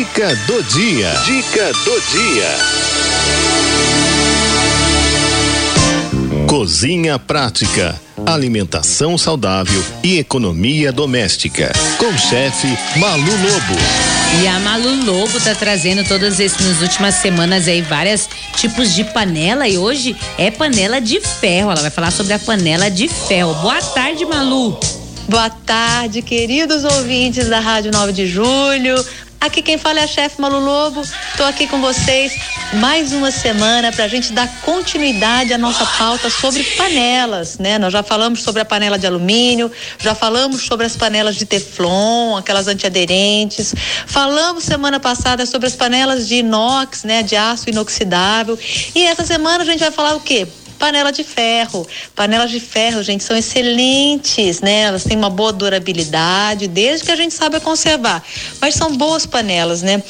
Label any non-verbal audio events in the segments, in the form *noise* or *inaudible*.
Dica do dia. Dica do dia. Cozinha prática, alimentação saudável e economia doméstica. Com chefe Malu Lobo. E a Malu Lobo tá trazendo todas essas nas últimas semanas aí vários tipos de panela e hoje é panela de ferro. Ela vai falar sobre a panela de ferro. Boa tarde, Malu. Boa tarde, queridos ouvintes da Rádio 9 de Julho. Aqui quem fala é a chefe Malu Lobo. Estou aqui com vocês mais uma semana para a gente dar continuidade à nossa pauta sobre panelas, né? Nós já falamos sobre a panela de alumínio, já falamos sobre as panelas de teflon, aquelas antiaderentes. Falamos semana passada sobre as panelas de inox, né? De aço inoxidável. E essa semana a gente vai falar o quê? Panela de ferro. Panelas de ferro, gente, são excelentes, né? Elas têm uma boa durabilidade, desde que a gente saiba conservar. Mas são boas panelas, né?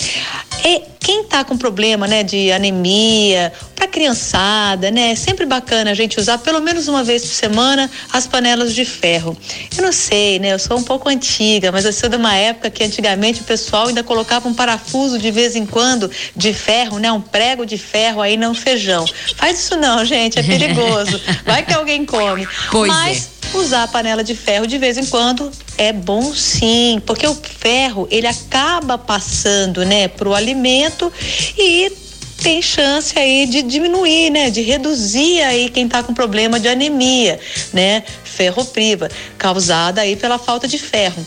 E quem tá com problema, né, de anemia, criançada, né, é sempre bacana a gente usar pelo menos uma vez por semana as panelas de ferro. Eu não sei, né, eu sou um pouco antiga, mas eu sou de uma época que antigamente o pessoal ainda colocava um parafuso de vez em quando de ferro, né, um prego de ferro aí no feijão. Faz isso não, gente, é perigoso. Vai que alguém come. Pois mas é usar a panela de ferro de vez em quando é bom sim, porque o ferro ele acaba passando, né, pro alimento e tem chance aí de diminuir, né, de reduzir aí quem está com problema de anemia, né, ferropriva, causada aí pela falta de ferro.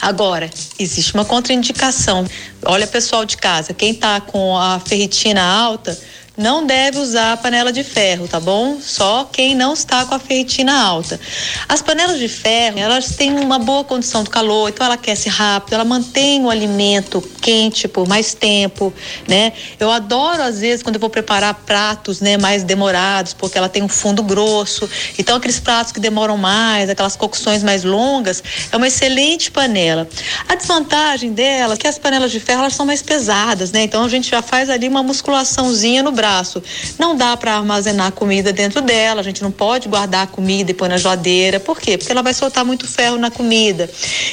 Agora, existe uma contraindicação. Olha, pessoal de casa, quem está com a ferritina alta, não deve usar a panela de ferro, tá bom? Só quem não está com a ferritina alta. As panelas de ferro, elas têm uma boa condição do calor, então ela aquece rápido, ela mantém o alimento quente por mais tempo, né? Eu adoro às vezes quando eu vou preparar pratos, né, mais demorados, porque ela tem um fundo grosso. Então aqueles pratos que demoram mais, aquelas cocções mais longas, é uma excelente panela. A desvantagem dela é que as panelas de ferro elas são mais pesadas, né? Então a gente já faz ali uma musculaçãozinha no braço. Não dá para armazenar comida dentro dela, a gente não pode guardar a comida e pôr na geladeira. Por quê? Porque ela vai soltar muito ferro na comida.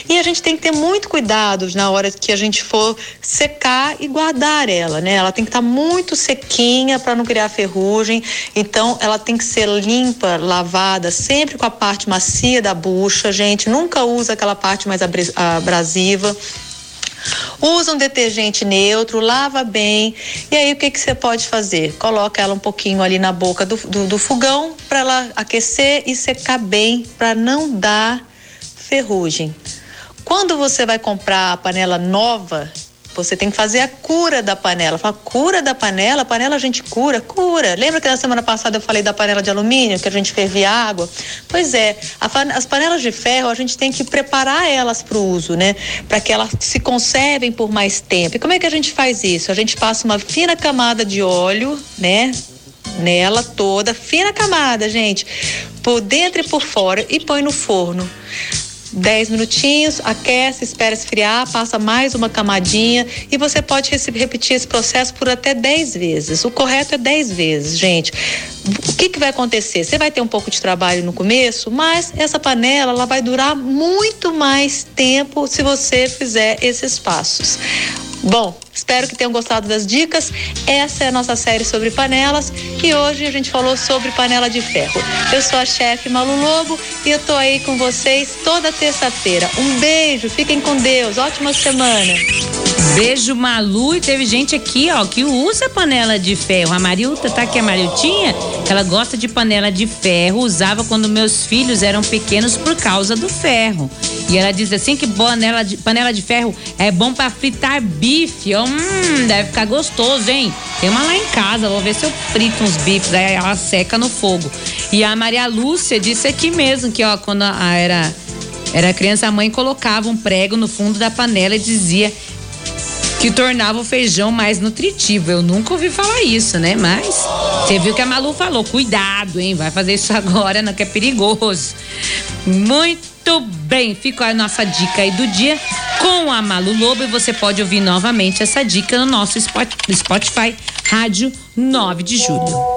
E a gente tem que ter muito cuidado na hora que a gente for secar e guardar ela, né? Ela tem que estar tá muito sequinha para não criar ferrugem. Então, ela tem que ser limpa, lavada, sempre com a parte macia da bucha, gente. Nunca usa aquela parte mais abrasiva. Usa um detergente neutro, lava bem. E aí o que que você pode fazer? Coloca ela um pouquinho ali na boca do, do, do fogão para ela aquecer e secar bem, para não dar ferrugem. Quando você vai comprar a panela nova, você tem que fazer a cura da panela. Fala, cura da panela? Panela a gente cura? Cura. Lembra que na semana passada eu falei da panela de alumínio, que a gente fervia água? Pois é, a, as panelas de ferro a gente tem que preparar elas para o uso, né? Para que elas se conservem por mais tempo. E como é que a gente faz isso? A gente passa uma fina camada de óleo, né? Nela toda, fina camada, gente, por dentro e por fora, e põe no forno. 10 minutinhos, aquece, espera esfriar, passa mais uma camadinha e você pode repetir esse processo por até 10 vezes. O correto é 10 vezes, gente. O que, que vai acontecer? Você vai ter um pouco de trabalho no começo, mas essa panela ela vai durar muito mais tempo se você fizer esses passos. Bom, espero que tenham gostado das dicas. Essa é a nossa série sobre panelas e hoje a gente falou sobre panela de ferro. Eu sou a chefe Malu Lobo e eu tô aí com vocês toda terça-feira. Um beijo, fiquem com Deus, ótima semana. Beijo Malu e teve gente aqui, ó, que usa panela de ferro. A Marilta, tá aqui a Mariltinha? Ela gosta de panela de ferro, usava quando meus filhos eram pequenos por causa do ferro. E ela diz assim que panela de, panela de ferro é bom para fritar bife. Hum, deve ficar gostoso, hein? Tem uma lá em casa, vou ver se eu frito uns bifes, aí ela seca no fogo. E a Maria Lúcia disse aqui mesmo que, ó, quando a, era era criança, a mãe colocava um prego no fundo da panela e dizia que tornava o feijão mais nutritivo. Eu nunca ouvi falar isso, né? Mas você viu que a Malu falou, cuidado, hein? Vai fazer isso *laughs* agora, não que é perigoso. Muito bem, fica a nossa dica aí do dia com a Malu Lobo e você pode ouvir novamente essa dica no nosso Spotify, Rádio 9 de Julho.